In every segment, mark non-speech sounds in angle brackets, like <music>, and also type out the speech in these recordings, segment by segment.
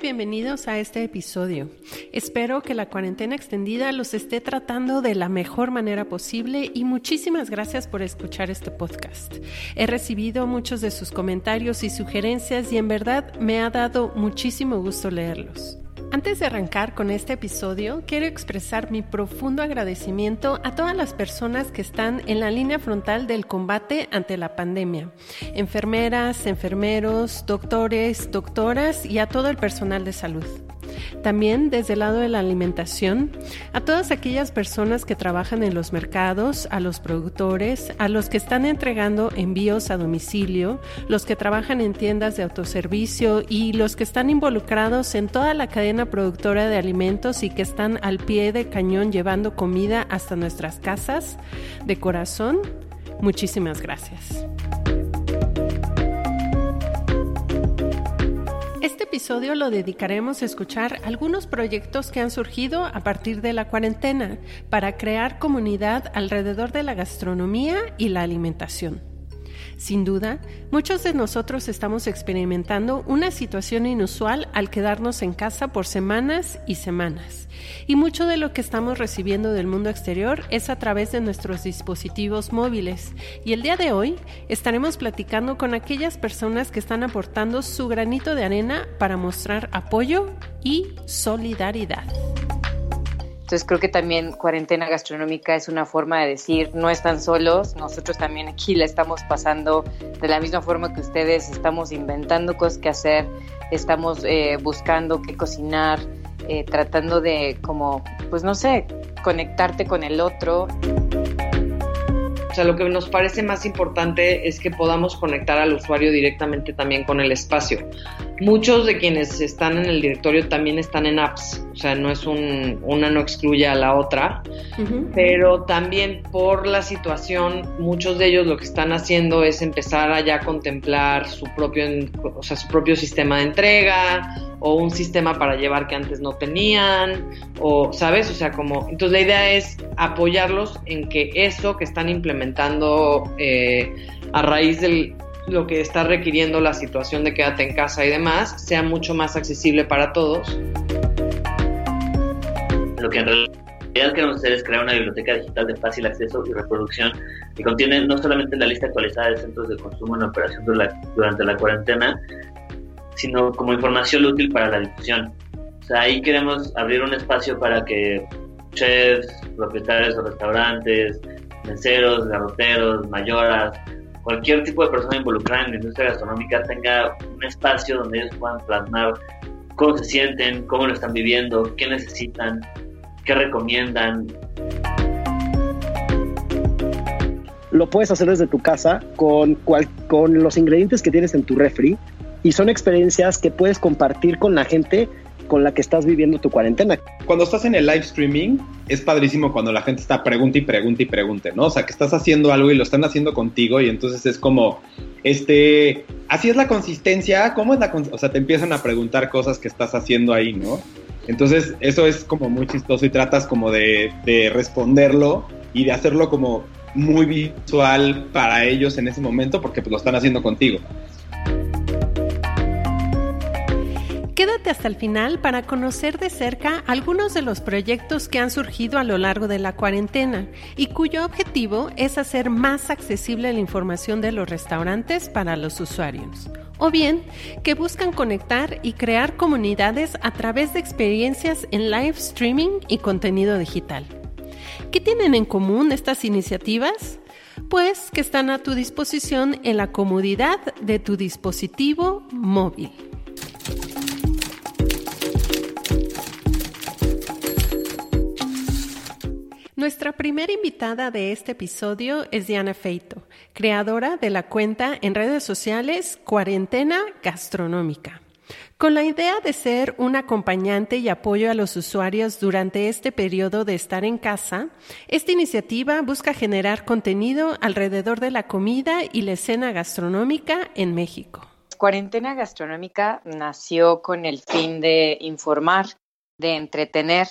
Bienvenidos a este episodio. Espero que la cuarentena extendida los esté tratando de la mejor manera posible y muchísimas gracias por escuchar este podcast. He recibido muchos de sus comentarios y sugerencias y en verdad me ha dado muchísimo gusto leerlos. Antes de arrancar con este episodio, quiero expresar mi profundo agradecimiento a todas las personas que están en la línea frontal del combate ante la pandemia. Enfermeras, enfermeros, doctores, doctoras y a todo el personal de salud. También desde el lado de la alimentación, a todas aquellas personas que trabajan en los mercados, a los productores, a los que están entregando envíos a domicilio, los que trabajan en tiendas de autoservicio y los que están involucrados en toda la cadena productora de alimentos y que están al pie de cañón llevando comida hasta nuestras casas, de corazón, muchísimas gracias. Episodio lo dedicaremos a escuchar algunos proyectos que han surgido a partir de la cuarentena para crear comunidad alrededor de la gastronomía y la alimentación. Sin duda, muchos de nosotros estamos experimentando una situación inusual al quedarnos en casa por semanas y semanas. Y mucho de lo que estamos recibiendo del mundo exterior es a través de nuestros dispositivos móviles. Y el día de hoy estaremos platicando con aquellas personas que están aportando su granito de arena para mostrar apoyo y solidaridad. Entonces creo que también cuarentena gastronómica es una forma de decir, no están solos, nosotros también aquí la estamos pasando de la misma forma que ustedes, estamos inventando cosas que hacer, estamos eh, buscando qué cocinar, eh, tratando de como, pues no sé, conectarte con el otro. O sea, lo que nos parece más importante es que podamos conectar al usuario directamente también con el espacio. Muchos de quienes están en el directorio también están en apps, o sea, no es un, una no excluye a la otra, pero también por la situación, muchos de ellos lo que están haciendo es empezar a ya contemplar su propio, o sea, su propio sistema de entrega o un sistema para llevar que antes no tenían, o, ¿sabes? O sea, como, entonces la idea es apoyarlos en que eso que están implementando eh, a raíz de lo que está requiriendo la situación de quédate en casa y demás, sea mucho más accesible para todos. Lo que en realidad queremos hacer es crear una biblioteca digital de fácil acceso y reproducción que contiene no solamente la lista actualizada de centros de consumo en operación durante la cuarentena, sino como información útil para la difusión. O sea, ahí queremos abrir un espacio para que chefs, propietarios de restaurantes, meseros, garroteros, mayoras, cualquier tipo de persona involucrada en la industria gastronómica tenga un espacio donde ellos puedan plasmar cómo se sienten, cómo lo están viviendo, qué necesitan, qué recomiendan. Lo puedes hacer desde tu casa con, cual, con los ingredientes que tienes en tu refri y son experiencias que puedes compartir con la gente con la que estás viviendo tu cuarentena. Cuando estás en el live streaming, es padrísimo cuando la gente está pregunta y pregunta y pregunte, ¿no? O sea, que estás haciendo algo y lo están haciendo contigo y entonces es como, este, así es la consistencia, ¿cómo es la consistencia? O sea, te empiezan a preguntar cosas que estás haciendo ahí, ¿no? Entonces, eso es como muy chistoso y tratas como de, de responderlo y de hacerlo como muy visual para ellos en ese momento porque pues lo están haciendo contigo. Quédate hasta el final para conocer de cerca algunos de los proyectos que han surgido a lo largo de la cuarentena y cuyo objetivo es hacer más accesible la información de los restaurantes para los usuarios. O bien, que buscan conectar y crear comunidades a través de experiencias en live streaming y contenido digital. ¿Qué tienen en común estas iniciativas? Pues que están a tu disposición en la comodidad de tu dispositivo móvil. Nuestra primera invitada de este episodio es Diana Feito, creadora de la cuenta en redes sociales Cuarentena Gastronómica. Con la idea de ser un acompañante y apoyo a los usuarios durante este periodo de estar en casa, esta iniciativa busca generar contenido alrededor de la comida y la escena gastronómica en México. Cuarentena Gastronómica nació con el fin de informar, de entretener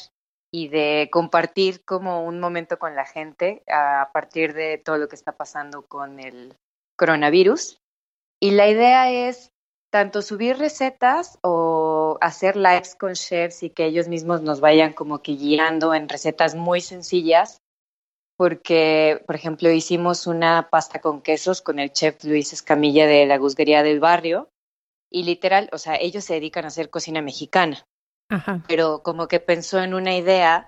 y de compartir como un momento con la gente a partir de todo lo que está pasando con el coronavirus. Y la idea es tanto subir recetas o hacer lives con chefs y que ellos mismos nos vayan como que guiando en recetas muy sencillas, porque, por ejemplo, hicimos una pasta con quesos con el chef Luis Escamilla de la Guzguería del Barrio y literal, o sea, ellos se dedican a hacer cocina mexicana pero como que pensó en una idea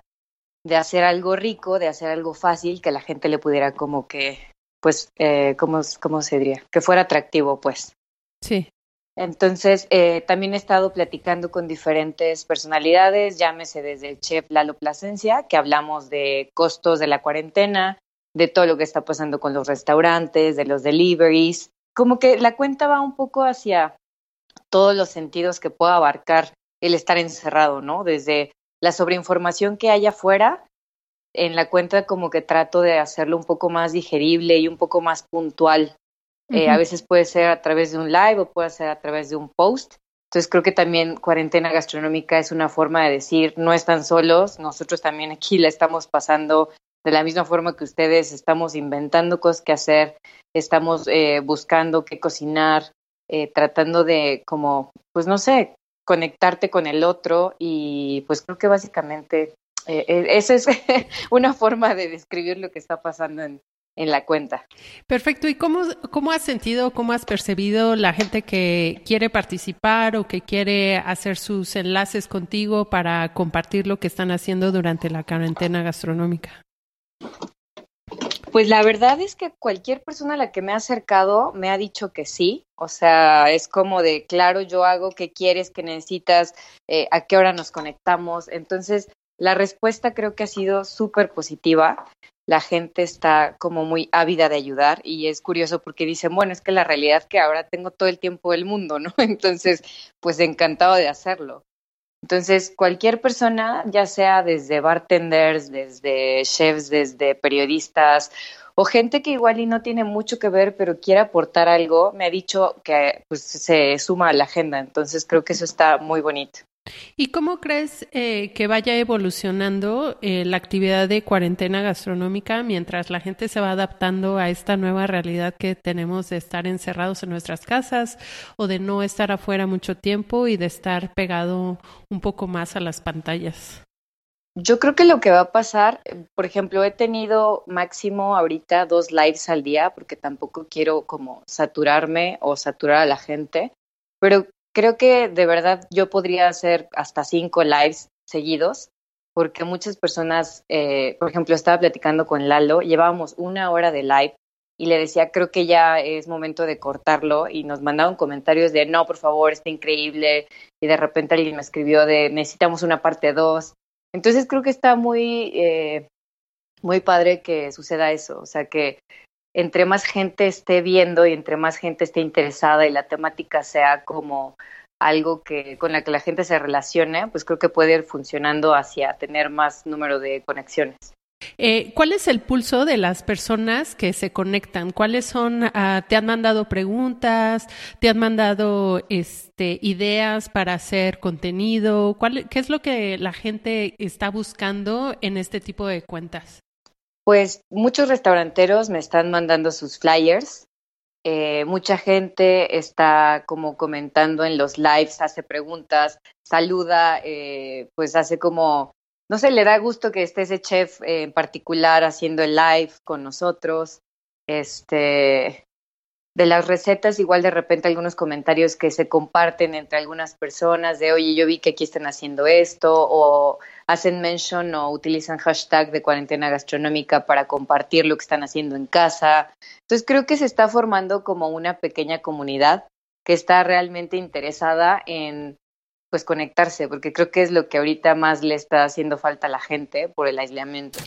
de hacer algo rico, de hacer algo fácil, que la gente le pudiera como que, pues, eh, ¿cómo, ¿cómo se diría? Que fuera atractivo, pues. Sí. Entonces, eh, también he estado platicando con diferentes personalidades, llámese desde el chef Lalo Plasencia, que hablamos de costos de la cuarentena, de todo lo que está pasando con los restaurantes, de los deliveries. Como que la cuenta va un poco hacia todos los sentidos que pueda abarcar el estar encerrado, ¿no? Desde la sobreinformación que hay afuera, en la cuenta como que trato de hacerlo un poco más digerible y un poco más puntual. Eh, a veces puede ser a través de un live o puede ser a través de un post. Entonces creo que también cuarentena gastronómica es una forma de decir, no están solos, nosotros también aquí la estamos pasando de la misma forma que ustedes, estamos inventando cosas que hacer, estamos eh, buscando qué cocinar, eh, tratando de como, pues no sé, conectarte con el otro y pues creo que básicamente eh, eh esa es <laughs> una forma de describir lo que está pasando en, en la cuenta. Perfecto. ¿Y cómo, cómo has sentido, cómo has percibido la gente que quiere participar o que quiere hacer sus enlaces contigo para compartir lo que están haciendo durante la cuarentena gastronómica? Pues la verdad es que cualquier persona a la que me ha acercado me ha dicho que sí. O sea, es como de, claro, yo hago, ¿qué quieres, qué necesitas, eh, a qué hora nos conectamos? Entonces, la respuesta creo que ha sido súper positiva. La gente está como muy ávida de ayudar y es curioso porque dicen, bueno, es que la realidad es que ahora tengo todo el tiempo del mundo, ¿no? <laughs> Entonces, pues encantado de hacerlo. Entonces, cualquier persona, ya sea desde bartenders, desde chefs, desde periodistas o gente que igual y no tiene mucho que ver, pero quiere aportar algo, me ha dicho que pues, se suma a la agenda. Entonces, creo que eso está muy bonito. ¿Y cómo crees eh, que vaya evolucionando eh, la actividad de cuarentena gastronómica mientras la gente se va adaptando a esta nueva realidad que tenemos de estar encerrados en nuestras casas o de no estar afuera mucho tiempo y de estar pegado un poco más a las pantallas? Yo creo que lo que va a pasar, por ejemplo, he tenido máximo ahorita dos lives al día porque tampoco quiero como saturarme o saturar a la gente, pero creo que de verdad yo podría hacer hasta cinco lives seguidos, porque muchas personas, eh, por ejemplo, estaba platicando con Lalo, llevábamos una hora de live y le decía, creo que ya es momento de cortarlo y nos mandaron comentarios de, no, por favor, está increíble y de repente alguien me escribió de, necesitamos una parte dos. Entonces creo que está muy, eh, muy padre que suceda eso, o sea, que entre más gente esté viendo y entre más gente esté interesada y la temática sea como algo que con la que la gente se relacione, pues creo que puede ir funcionando hacia tener más número de conexiones. Eh, ¿Cuál es el pulso de las personas que se conectan? ¿Cuáles son? Ah, ¿Te han mandado preguntas? ¿Te han mandado este, ideas para hacer contenido? ¿Cuál, ¿Qué es lo que la gente está buscando en este tipo de cuentas? Pues muchos restauranteros me están mandando sus flyers Eh, mucha gente está como comentando en los lives, hace preguntas, saluda, eh, pues hace como, no sé, le da gusto que esté ese chef en particular haciendo el live con nosotros. Este, de las recetas, igual de repente algunos comentarios que se comparten entre algunas personas de, oye, yo vi que aquí están haciendo esto, o hacen mention o utilizan hashtag de cuarentena gastronómica para compartir lo que están haciendo en casa. Entonces creo que se está formando como una pequeña comunidad que está realmente interesada en pues conectarse, porque creo que es lo que ahorita más le está haciendo falta a la gente por el aislamiento.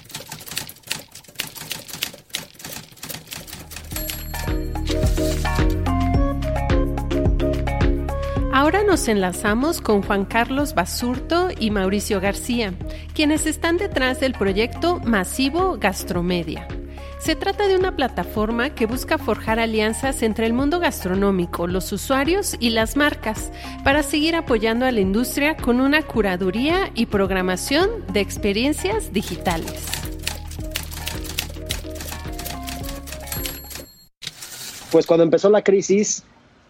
Ahora nos enlazamos con Juan Carlos Basurto y Mauricio García, quienes están detrás del proyecto masivo Gastromedia. Se trata de una plataforma que busca forjar alianzas entre el mundo gastronómico, los usuarios y las marcas para seguir apoyando a la industria con una curaduría y programación de experiencias digitales. Pues cuando empezó la crisis,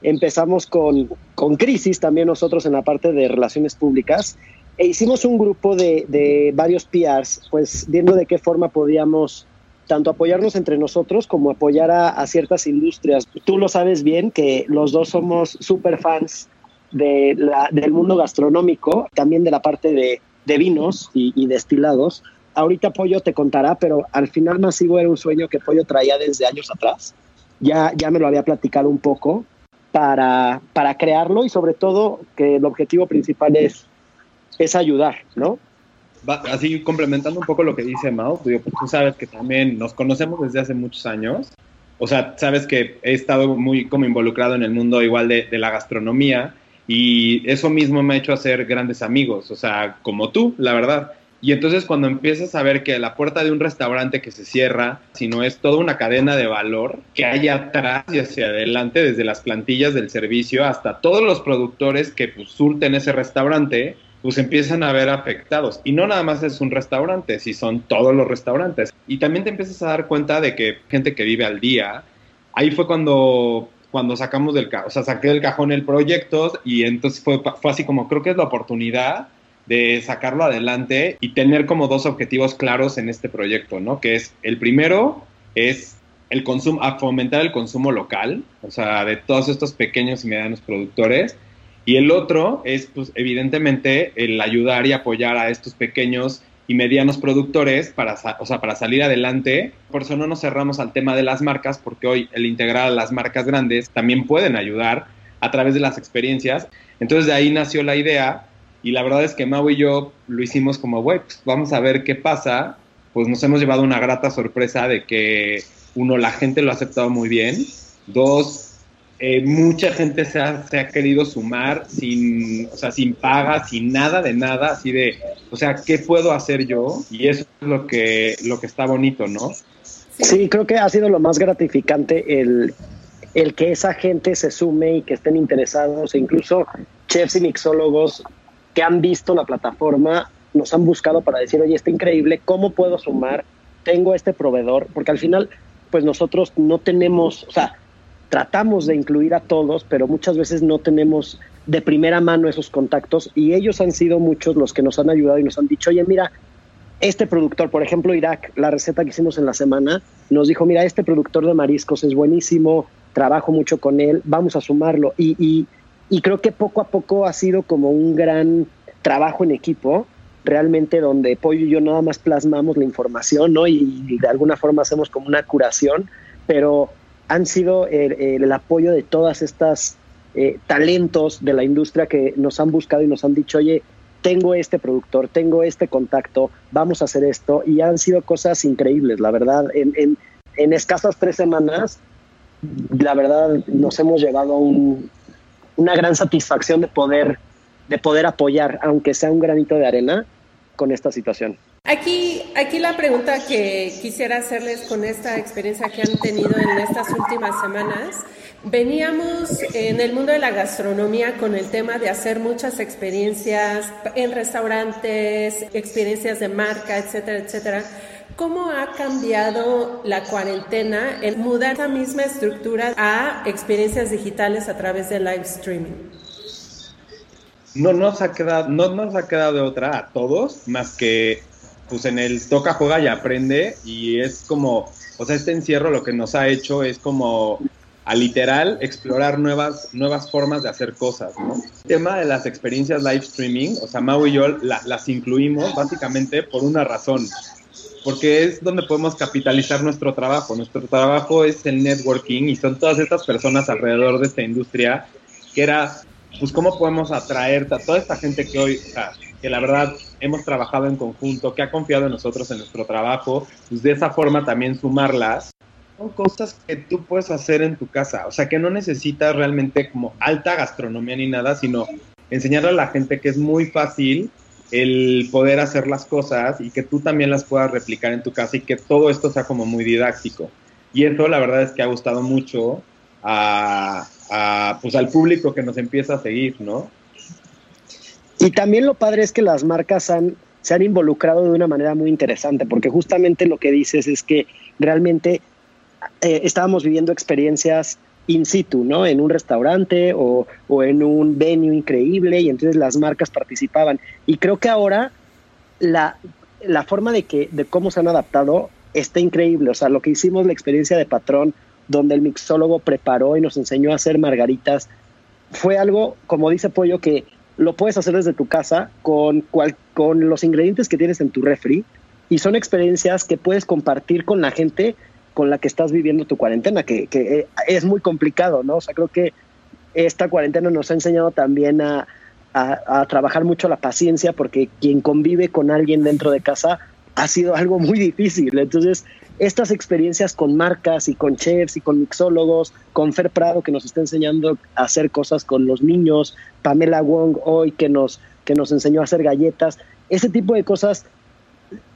empezamos con, con crisis también nosotros en la parte de relaciones públicas e hicimos un grupo de, de varios PRs, pues viendo de qué forma podíamos tanto apoyarnos entre nosotros como apoyar a, a, ciertas industrias. Tú lo sabes bien que los dos somos súper fans de la, del mundo gastronómico, también de la parte de, de vinos y, y, destilados. Ahorita Pollo te contará, pero al final Masivo era un sueño que Pollo traía desde años atrás. Ya, ya me lo había platicado un poco para, para crearlo y sobre todo que el objetivo principal es, es ayudar, ¿no? Así complementando un poco lo que dice Mao, pues tú sabes que también nos conocemos desde hace muchos años. O sea, sabes que he estado muy como involucrado en el mundo igual de, de la gastronomía y eso mismo me ha hecho hacer grandes amigos, o sea, como tú, la verdad. Y entonces cuando empiezas a ver que la puerta de un restaurante que se cierra, si no es toda una cadena de valor que hay atrás y hacia adelante, desde las plantillas del servicio hasta todos los productores que pues, surten ese restaurante, pues empiezan a ver afectados. Y no nada más es un restaurante, si son todos los restaurantes. Y también te empiezas a dar cuenta de que gente que vive al día, ahí fue cuando cuando sacamos del o sea, saqué del cajón el proyecto y entonces fue, fue así como creo que es la oportunidad de sacarlo adelante y tener como dos objetivos claros en este proyecto, ¿no? Que es, el primero es el consumo, a fomentar el consumo local, o sea, de todos estos pequeños y medianos productores, y el otro es, pues, evidentemente, el ayudar y apoyar a estos pequeños y medianos productores para, o sea, para salir adelante. Por eso no nos cerramos al tema de las marcas, porque hoy el integrar a las marcas grandes también pueden ayudar a través de las experiencias. Entonces de ahí nació la idea y la verdad es que Mau y yo lo hicimos como, güey, pues vamos a ver qué pasa. Pues nos hemos llevado una grata sorpresa de que, uno, la gente lo ha aceptado muy bien. Dos, eh, mucha gente se ha, se ha, querido sumar sin, o sea, sin paga, sin nada de nada, así de, o sea, ¿qué puedo hacer yo? Y eso es lo que, lo que está bonito, ¿no? Sí, creo que ha sido lo más gratificante el, el que esa gente se sume y que estén interesados, e incluso chefs y mixólogos que han visto la plataforma nos han buscado para decir, oye, está increíble, ¿cómo puedo sumar? Tengo este proveedor, porque al final, pues nosotros no tenemos, o sea, tratamos de incluir a todos, pero muchas veces no tenemos de primera mano esos contactos y ellos han sido muchos los que nos han ayudado y nos han dicho, oye, mira, este productor, por ejemplo, Irak, la receta que hicimos en la semana, nos dijo, mira, este productor de mariscos es buenísimo, trabajo mucho con él, vamos a sumarlo. Y, y creo que poco a poco ha sido como un gran trabajo en equipo, realmente donde Pollo y yo nada más plasmamos la información, ¿no? Y, de alguna forma hacemos como una curación, pero han sido el, apoyo de todas estas eh, talentos de la industria que nos han buscado y nos han dicho, oye, tengo este productor, tengo este contacto, vamos a hacer esto, y han sido cosas increíbles, la verdad, en escasas tres semanas, la verdad, nos hemos llevado a un, una gran satisfacción de poder, de poder apoyar, aunque sea un granito de arena, con esta situación. Aquí, aquí la pregunta que quisiera hacerles con esta experiencia que han tenido en estas últimas semanas. Veníamos en el mundo de la gastronomía con el tema de hacer muchas experiencias en restaurantes, experiencias de marca, etcétera, etcétera ¿Cómo ha cambiado la cuarentena en mudar esa misma estructura a experiencias digitales a través de live streaming? No nos ha quedado, no nos ha quedado de otra a todos, más que pues en el toca, juega y aprende, y es como, o sea, este encierro lo que nos ha hecho es como a literal explorar nuevas, nuevas formas de hacer cosas, ¿no? El tema de las experiencias live streaming, o sea, Mau y yo las incluimos básicamente por una razón, porque es donde podemos capitalizar nuestro trabajo. Nuestro trabajo es el networking y son todas estas personas alrededor de esta industria que era, pues, cómo podemos atraer a toda esta gente que hoy, o sea, que la verdad hemos trabajado en conjunto, que ha confiado en nosotros en nuestro trabajo, pues de esa forma también sumarlas son cosas que tú puedes hacer en tu casa, o sea, que no necesitas realmente como alta gastronomía ni nada, sino enseñarle a la gente que es muy fácil el poder hacer las cosas y que tú también las puedas replicar en tu casa y que todo esto sea como muy didáctico. Y eso la verdad es que ha gustado mucho a, pues al público que nos empieza a seguir, ¿no? Y también lo padre es que las marcas han, se han involucrado de una manera muy interesante, porque justamente lo que dices es que realmente eh, estábamos viviendo experiencias in situ, ¿no? En un restaurante o, en un venue increíble y entonces las marcas participaban. Y creo que ahora la, la forma de, que, de cómo se han adaptado está increíble. O sea, lo que hicimos, la experiencia de patrón, donde el mixólogo preparó y nos enseñó a hacer margaritas, fue algo, como dice Pollo, que lo puedes hacer desde tu casa con, cual, con los ingredientes que tienes en tu refri y son experiencias que puedes compartir con la gente con la que estás viviendo tu cuarentena, que, eh, es muy complicado, ¿no? O sea, creo que esta cuarentena nos ha enseñado también a, trabajar mucho la paciencia, porque quien convive con alguien dentro de casa ha sido algo muy difícil. Entonces, estas experiencias con marcas y con chefs y con mixólogos, con Fer Prado que nos está enseñando a hacer cosas con los niños, Pamela Wong hoy que nos, que nos enseñó a hacer galletas, ese tipo de cosas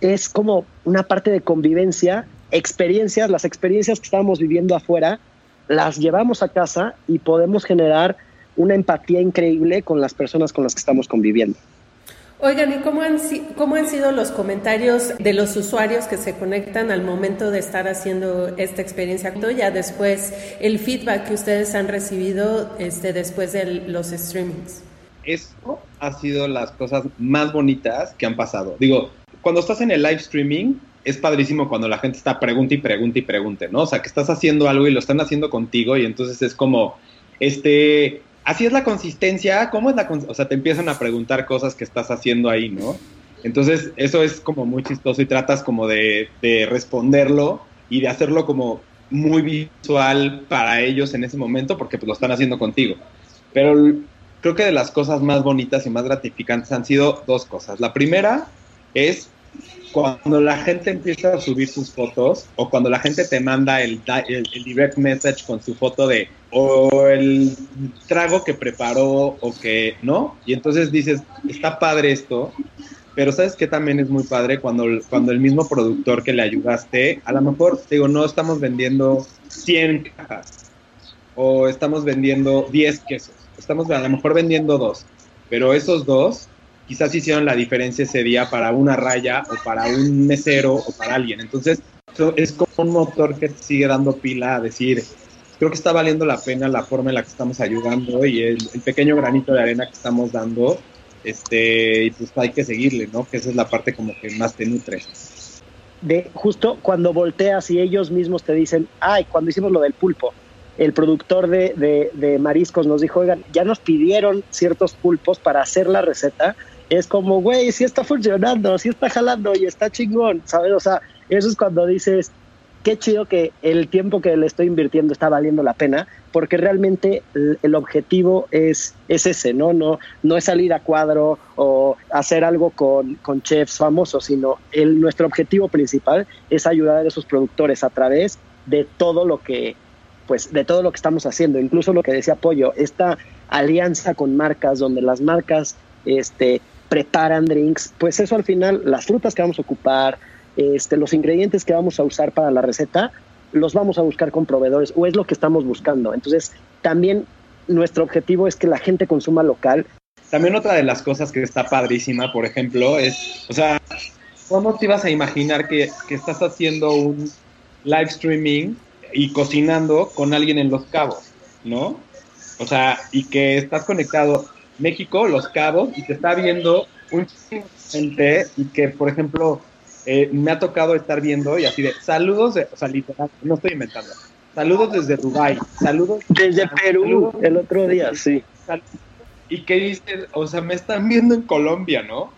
es como una parte de convivencia experiencias, las experiencias que estábamos viviendo afuera, las llevamos a casa y podemos generar una empatía increíble con las personas con las que estamos conviviendo. Oigan, ¿y cómo han, cómo han sido los comentarios de los usuarios que se conectan al momento de estar haciendo esta experiencia? Ya después, el feedback que ustedes han recibido este, después de los streamings. Esto ha sido las cosas más bonitas que han pasado. Digo, cuando estás en el live streaming, es padrísimo cuando la gente está pregunta y pregunta y pregunte, ¿no? O sea, que estás haciendo algo y lo están haciendo contigo y entonces es como, este, así es la consistencia, ¿cómo es la? O sea, te empiezan a preguntar cosas que estás haciendo ahí, ¿no? Entonces, eso es como muy chistoso y tratas como de, de responderlo y de hacerlo como muy visual para ellos en ese momento porque pues, lo están haciendo contigo. Pero creo que de las cosas más bonitas y más gratificantes han sido dos cosas. La primera es cuando la gente empieza a subir sus fotos o cuando la gente te manda el, el, direct message con su foto de o el trago que preparó o que no, y entonces dices, está padre esto, pero sabes que también es muy padre cuando, cuando el mismo productor que le ayudaste, a lo mejor, digo, no estamos vendiendo 100 cajas o estamos vendiendo 10 quesos, estamos a lo mejor vendiendo dos, pero esos dos quizás hicieron la diferencia ese día para una raya o para un mesero o para alguien. Entonces, es como un motor que sigue dando pila a decir, creo que está valiendo la pena la forma en la que estamos ayudando y el, pequeño granito de arena que estamos dando, este, y pues hay que seguirle, ¿no? Que esa es la parte como que más te nutre. De justo cuando volteas y ellos mismos te dicen, ay, cuando hicimos lo del pulpo, el productor de, de, de mariscos nos dijo, oigan, ya nos pidieron ciertos pulpos para hacer la receta es como, güey, si está funcionando, si está jalando y está chingón, ¿sabes? O sea, eso es cuando dices, qué chido que el tiempo que le estoy invirtiendo está valiendo la pena, porque realmente el, objetivo es, es ese, ¿no? ¿no? No es salir a cuadro o hacer algo con, con chefs famosos, sino el, nuestro objetivo principal es ayudar a esos productores a través de todo lo que pues de todo lo que estamos haciendo, incluso lo que decía Pollo, esta alianza con marcas donde las marcas este, preparan drinks, pues eso al final, las frutas que vamos a ocupar, este, los ingredientes que vamos a usar para la receta, los vamos a buscar con proveedores o es lo que estamos buscando. Entonces, también nuestro objetivo es que la gente consuma local. También otra de las cosas que está padrísima, por ejemplo, es, o sea, ¿cómo te ibas a imaginar que, que estás haciendo un live streaming y cocinando con alguien en Los Cabos, ¿no? O sea, y que estás conectado México, Los Cabos, y te está viendo un gente y que, por ejemplo, eh, me ha tocado estar viendo y así de saludos, de, o sea, literal, no estoy inventando. Saludos desde Dubai, saludos desde Perú el otro día, sí. Y que dices, o sea, me están viendo en Colombia, ¿no?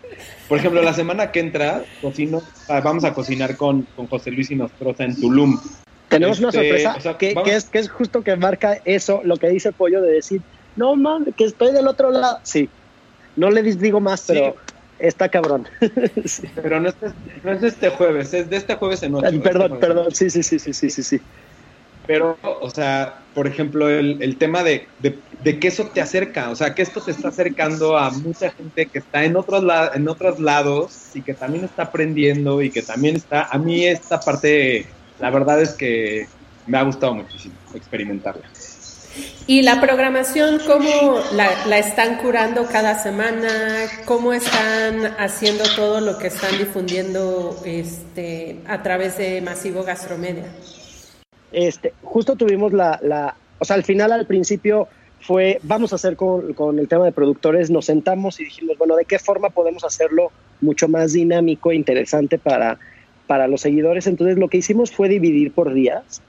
Por ejemplo, la semana que entra, cocino, vamos a cocinar con, con José Luis y Nostroza en Tulum. Tenemos una este, sorpresa que, es, que es justo que marca eso, lo que dice Pollo de decir, no mames, que estoy del otro lado. Sí, no le digo más, pero está cabrón. <laughs> Pero no es, no es, de este jueves, es de este jueves en otro. Perdón, perdón, sí, sí, sí, sí, sí, sí, sí. Pero, o sea, por ejemplo, el, el tema de, de, de, que eso te acerca, o sea, que esto te está acercando a mucha gente que está en otros, en otros lados y que también está aprendiendo y que también está, a mí esta parte, la verdad es que me ha gustado muchísimo experimentarla. ¿Y la programación cómo la, están curando cada semana? ¿Cómo están haciendo todo lo que están difundiendo este, a través de Masivo Gastromedia? Este, justo tuvimos la, la, o sea, al final, al principio fue, vamos a hacer con, con, el tema de productores, nos sentamos y dijimos, bueno, ¿de qué forma podemos hacerlo mucho más dinámico e interesante para, para los seguidores? Entonces lo que hicimos fue dividir por días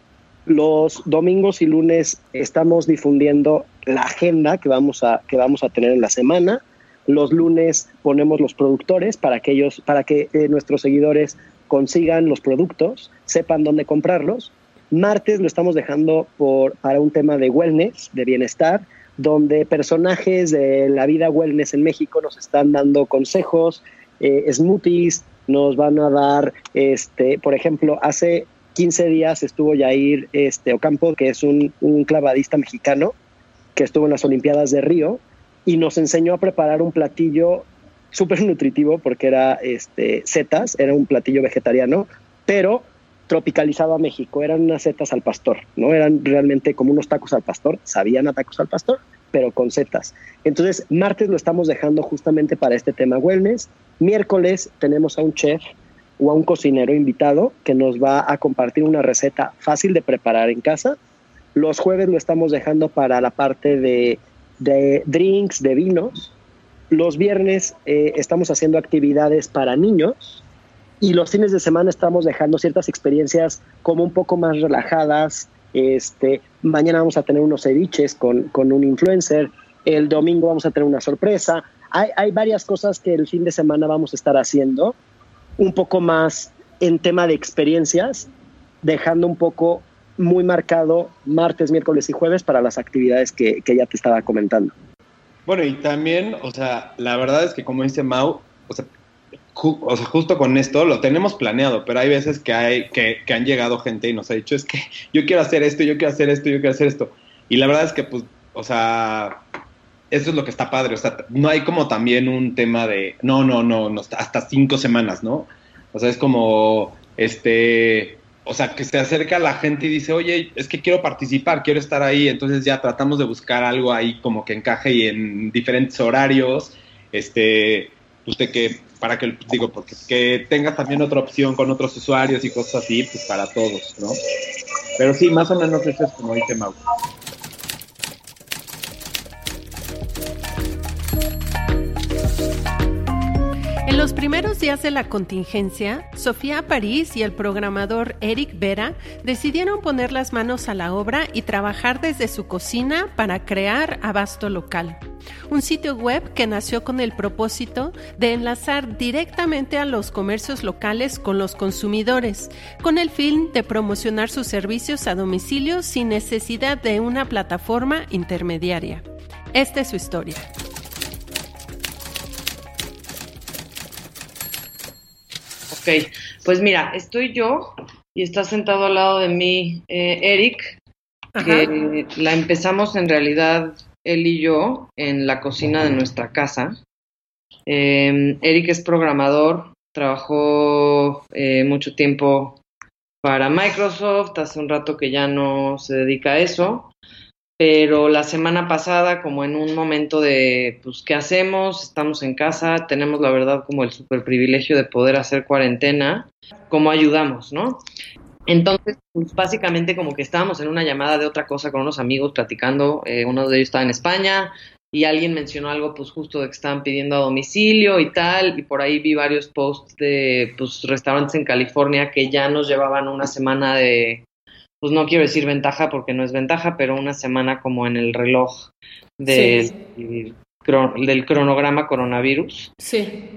los domingos y lunes estamos difundiendo la agenda que vamos a, que vamos a tener en la semana. Los lunes ponemos los productores para que, ellos, para que eh, nuestros seguidores consigan los productos, sepan dónde comprarlos. Martes lo estamos dejando por, para un tema de wellness, de bienestar, donde personajes de la vida wellness en México nos están dando consejos, eh, smoothies, nos van a dar, este, por ejemplo, hace 15 días estuvo Yair este, Ocampo, que es un, un clavadista mexicano que estuvo en las Olimpiadas de Río y nos enseñó a preparar un platillo súper nutritivo porque era este, setas, era un platillo vegetariano, pero tropicalizado a México, eran unas setas al pastor, ¿no? Eran realmente como unos tacos al pastor, sabían a tacos al pastor, pero con setas. Entonces, martes lo estamos dejando justamente para este tema wellness. Miércoles tenemos a un chef o a un cocinero invitado que nos va a compartir una receta fácil de preparar en casa. Los jueves lo estamos dejando para la parte de, de drinks, de vinos. Los viernes eh, estamos haciendo actividades para niños y los fines de semana estamos dejando ciertas experiencias como un poco más relajadas. Este, mañana vamos a tener unos ceviches con, con un influencer. El domingo vamos a tener una sorpresa. Hay, hay varias cosas que el fin de semana vamos a estar haciendo un poco más en tema de experiencias, dejando un poco muy marcado martes, miércoles y jueves para las actividades que, ya te estaba comentando. Bueno, y también, o sea, la verdad es que como dice Mau, o sea, o sea, justo con esto lo tenemos planeado, pero hay veces que, hay, que, que, han llegado gente y nos ha dicho, es que yo quiero hacer esto, yo quiero hacer esto, yo quiero hacer esto. Y la verdad es que, pues, o sea, eso es lo que está padre. O sea, no hay como también un tema de, no, no, no, no hasta cinco semanas, ¿no? O sea, es como, este, o sea, que se acerca la gente y dice, oye, es que quiero participar, quiero estar ahí. Entonces ya tratamos de buscar algo ahí como que encaje y en diferentes horarios. Este, usted que, para que, digo, porque que tenga también otra opción con otros usuarios y cosas así, pues para todos, ¿no? Pero sí, más o menos eso es como dice Mau. Los primeros días de la contingencia, Sofía París y el programador Eric Vera decidieron poner las manos a la obra y trabajar desde su cocina para crear Abasto Local, un sitio web que nació con el propósito de enlazar directamente a los comercios locales con los consumidores, con el fin de promocionar sus servicios a domicilio sin necesidad de una plataforma intermediaria. Esta es su historia. Pues mira, estoy yo y está sentado al lado de mí eh, Eric, que la empezamos en realidad él y yo en la cocina de nuestra casa. Em, Eric es programador, trabajó eh, mucho tiempo para Microsoft, hace un rato que ya no se dedica a eso, pero la semana pasada, como en un momento de, pues, ¿qué hacemos? Estamos en casa, tenemos la verdad como el super privilegio de poder hacer cuarentena, ¿cómo ayudamos, no? Entonces, pues, básicamente como que estábamos en una llamada de otra cosa con unos amigos platicando, eh, uno de ellos estaba en España y alguien mencionó algo pues justo de que estaban pidiendo a domicilio y tal, y por ahí vi varios posts de pues restaurantes en California que ya nos llevaban una semana de pues no quiero decir ventaja porque no es ventaja, pero una semana como en el reloj de, del cronograma coronavirus. Sí.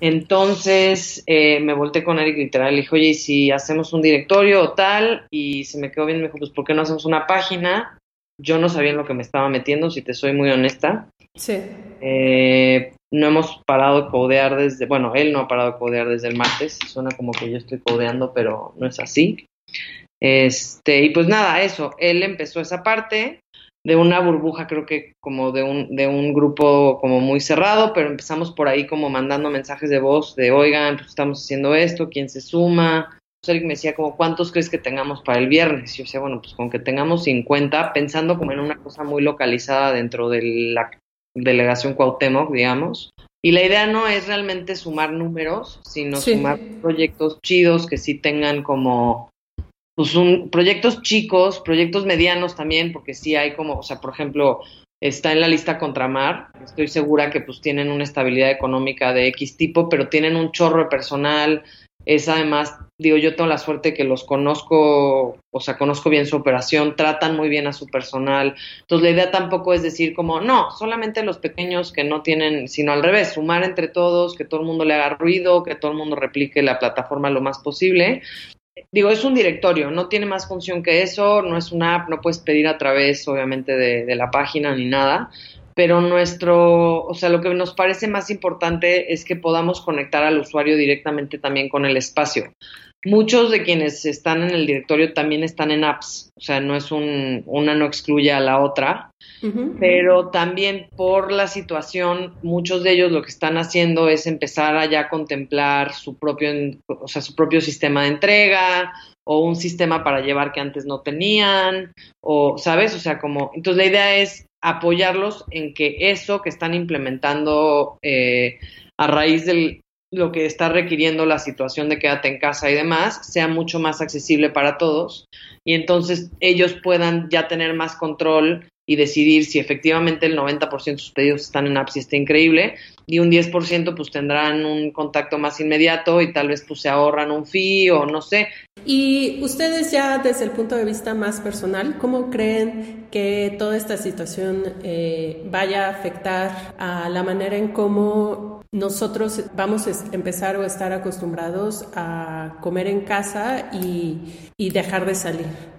Entonces eh, me volteé con Eric literal, le dije, oye, si hacemos un directorio o tal? Y se me quedó bien, me dijo, pues ¿por qué no hacemos una página? Yo no sabía en lo que me estaba metiendo, si te soy muy honesta. Sí. Eh, no hemos parado de codear desde, bueno, él no ha parado de codear desde el martes, suena como que yo estoy codeando, pero no es así. Este, y pues nada, eso, él empezó esa parte de una burbuja, creo que como de un, de un grupo como muy cerrado, pero empezamos por ahí como mandando mensajes de voz de, oigan, pues estamos haciendo esto, ¿quién se suma? Eric me decía como, ¿cuántos crees que tengamos para el viernes? Y yo decía, bueno, pues con que tengamos 50, pensando como en una cosa muy localizada dentro de la delegación Cuauhtémoc, digamos. Y la idea no es realmente sumar números, sino sumar proyectos chidos que sí tengan como pues un, proyectos chicos, proyectos medianos también, porque sí hay como, o sea, por ejemplo, está en la lista Contramar, estoy segura que pues tienen una estabilidad económica de X tipo, pero tienen un chorro de personal, es además, digo, yo tengo la suerte que los conozco, o sea, conozco bien su operación, tratan muy bien a su personal, entonces la idea tampoco es decir como, no, solamente los pequeños que no tienen, sino al revés, sumar entre todos, que todo el mundo le haga ruido, que todo el mundo replique la plataforma lo más posible, digo, es un directorio, no tiene más función que eso, no es una app, no puedes pedir a través, obviamente, de, la página ni nada, pero nuestro, o sea, lo que nos parece más importante es que podamos conectar al usuario directamente también con el espacio. Muchos de quienes están en el directorio también están en apps, o sea, no es un, una no excluye a la otra, pero también por la situación, muchos de ellos lo que están haciendo es empezar a ya contemplar su propio, o sea, su propio sistema de entrega o un sistema para llevar que antes no tenían, o, ¿sabes? O sea, como, entonces la idea es apoyarlos en que eso que están implementando eh, a raíz del, lo que está requiriendo la situación de quédate en casa y demás sea mucho más accesible para todos y entonces ellos puedan ya tener más control y decidir si efectivamente el 90% de sus pedidos están en apps y está increíble y un 10% pues tendrán un contacto más inmediato y tal vez pues se ahorran un fee o no sé. Y ustedes ya desde el punto de vista más personal, ¿cómo creen que toda esta situación eh, vaya a afectar a la manera en cómo nosotros vamos a empezar o estar acostumbrados a comer en casa y, y dejar de salir?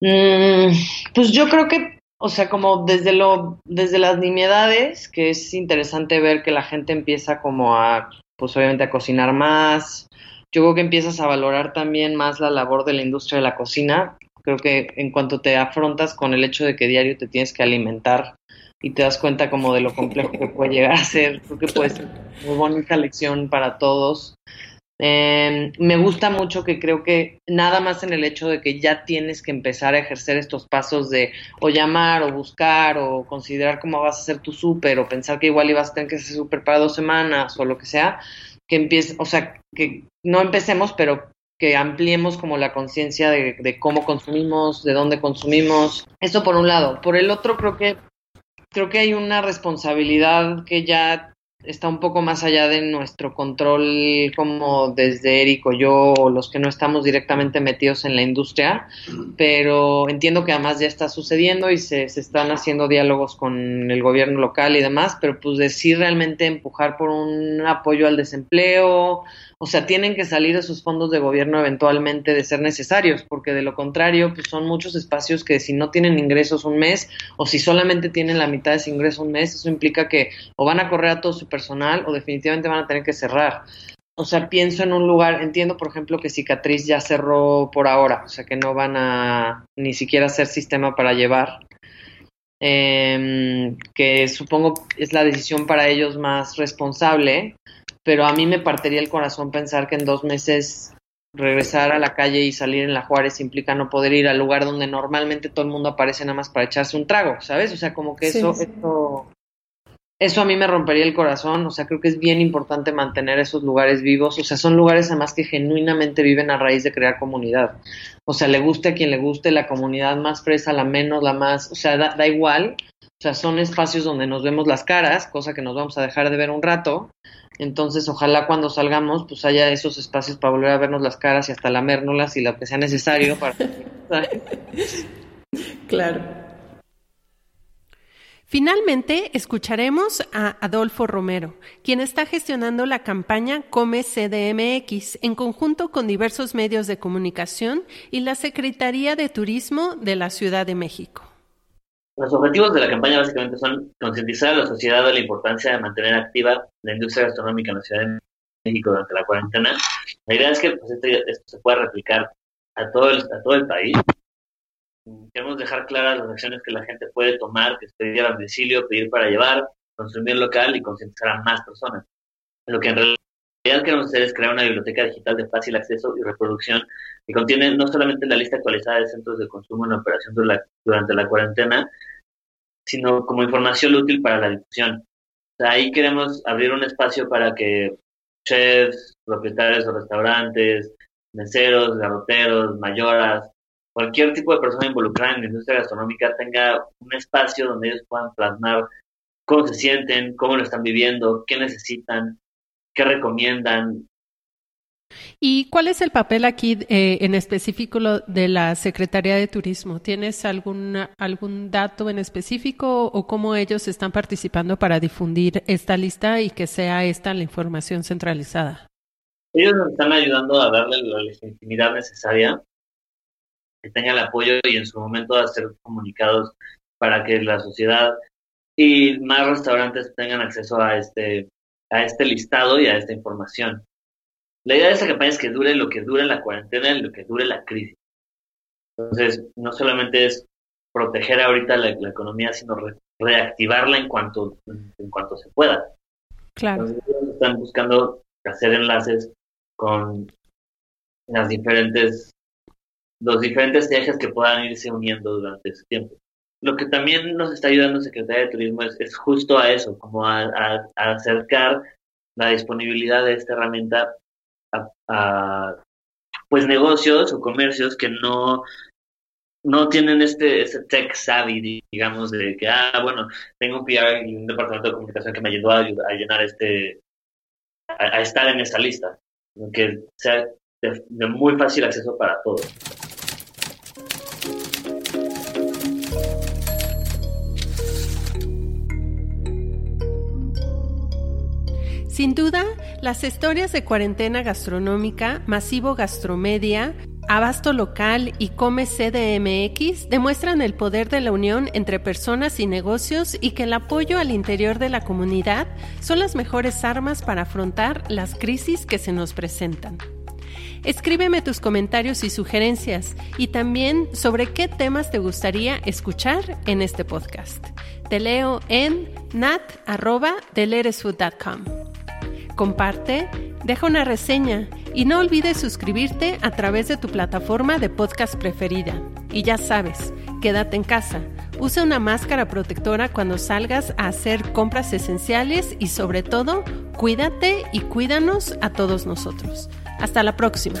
Mm, pues yo creo que o sea, como desde lo, desde las nimiedades, que es interesante ver que la gente empieza como a, pues obviamente a cocinar más. Yo creo que empiezas a valorar también más la labor de la industria de la cocina. Creo que en cuanto te afrontas con el hecho de que diario te tienes que alimentar y te das cuenta como de lo complejo que puede llegar a ser, creo que puede ser muy bonita lección para todos. Eh, me gusta mucho que creo que nada más en el hecho de que ya tienes que empezar a ejercer estos pasos de o llamar o buscar o considerar cómo vas a hacer tu súper o pensar que igual ibas a tener que hacer súper para dos semanas o lo que sea, que empiece, o sea, que no empecemos, pero que ampliemos como la conciencia de, de cómo consumimos, de dónde consumimos. Eso por un lado. Por el otro creo que creo que hay una responsabilidad que ya está un poco más allá de nuestro control como desde Eric o yo o los que no estamos directamente metidos en la industria, pero entiendo que además ya está sucediendo y se, se están haciendo diálogos con el gobierno local y demás, pero pues decir realmente empujar por un apoyo al desempleo, o sea, tienen que salir de sus fondos de gobierno eventualmente de ser necesarios, porque de lo contrario, pues son muchos espacios que si no tienen ingresos un mes o si solamente tienen la mitad de ese ingreso un mes, eso implica que o van a correr a todo su personal o definitivamente van a tener que cerrar. O sea, pienso en un lugar, entiendo por ejemplo que Cicatriz ya cerró por ahora, o sea que no van a ni siquiera hacer sistema para llevar, eh, que supongo es la decisión para ellos más responsable, pero a mí me partiría el corazón pensar que en dos meses regresar a la calle y salir en la Juárez implica no poder ir al lugar donde normalmente todo el mundo aparece nada más para echarse un trago, ¿sabes? O sea, como que eso, eso, eso a mí me rompería el corazón, o sea, creo que es bien importante mantener esos lugares vivos, o sea, son lugares además que genuinamente viven a raíz de crear comunidad, o sea, le guste a quien le guste, la comunidad más fresa, la menos, la más, o sea, da, da igual, o sea, son espacios donde nos vemos las caras, cosa que nos vamos a dejar de ver un rato, entonces, ojalá cuando salgamos, pues haya esos espacios para volver a vernos las caras y hasta lamérnoslas y lo que sea necesario para. <laughs> claro. Finalmente, escucharemos a Adolfo Romero, quien está gestionando la campaña Come CDMX en conjunto con diversos medios de comunicación y la Secretaría de Turismo de la Ciudad de México. Los objetivos de la campaña básicamente son concientizar a la sociedad de la importancia de mantener activa la industria gastronómica en la Ciudad de México durante la cuarentena. La idea es que pues, este, esto se pueda replicar a todo, el, a todo el país. Queremos dejar claras las acciones que la gente puede tomar, que es pedir a domicilio, pedir para llevar, consumir local y concientizar a más personas. Lo que en realidad queremos hacer es crear una biblioteca digital de fácil acceso y reproducción que contiene no solamente la lista actualizada de centros de consumo en operación durante la cuarentena, sino como información útil para la difusión. ahí queremos abrir un espacio para que chefs, propietarios de restaurantes, meseros, garroteros, mayoras, cualquier tipo de persona involucrada en la industria gastronómica tenga un espacio donde ellos puedan plasmar cómo se sienten, cómo lo están viviendo, qué necesitan, qué recomiendan, ¿Y cuál es el papel aquí eh, en específico de la Secretaría de Turismo? ¿Tienes algún, algún dato en específico o cómo ellos están participando para difundir esta lista y que sea esta la información centralizada? Ellos nos están ayudando a darle la legitimidad necesaria, que tenga el apoyo y en su momento hacer comunicados para que la sociedad y más restaurantes tengan acceso a este, a este listado y a esta información. La idea de esta campaña es que dure lo que dure la cuarentena y lo que dure la crisis. Entonces, no solamente es proteger ahorita la, economía, sino reactivarla en cuanto, en cuanto se pueda. Claro. están buscando hacer enlaces con las diferentes, los diferentes ejes que puedan irse uniendo durante ese tiempo. Lo que también nos está ayudando Secretaría de Turismo es, justo a eso, como a, a acercar la disponibilidad de esta herramienta a, pues negocios o comercios que no no tienen este, este tech savvy, digamos, de que, ah, bueno, tengo un PR y un departamento de comunicación que me ayudó a, llenar este, a, estar en esta lista, que sea de muy fácil acceso para todos. Sin duda, las historias de cuarentena gastronómica, masivo gastromedia, Abasto Local y Come CDMX demuestran el poder de la unión entre personas y negocios y que el apoyo al interior de la comunidad son las mejores armas para afrontar las crisis que se nos presentan. Escríbeme tus comentarios y sugerencias y también sobre qué temas te gustaría escuchar en este podcast. Te leo en nat.deleresfood.com comparte, deja una reseña y no olvides suscribirte a través de tu plataforma de podcast preferida. Y ya sabes, quédate en casa, usa una máscara protectora cuando salgas a hacer compras esenciales y sobre todo, cuídate y cuídanos a todos nosotros. Hasta la próxima.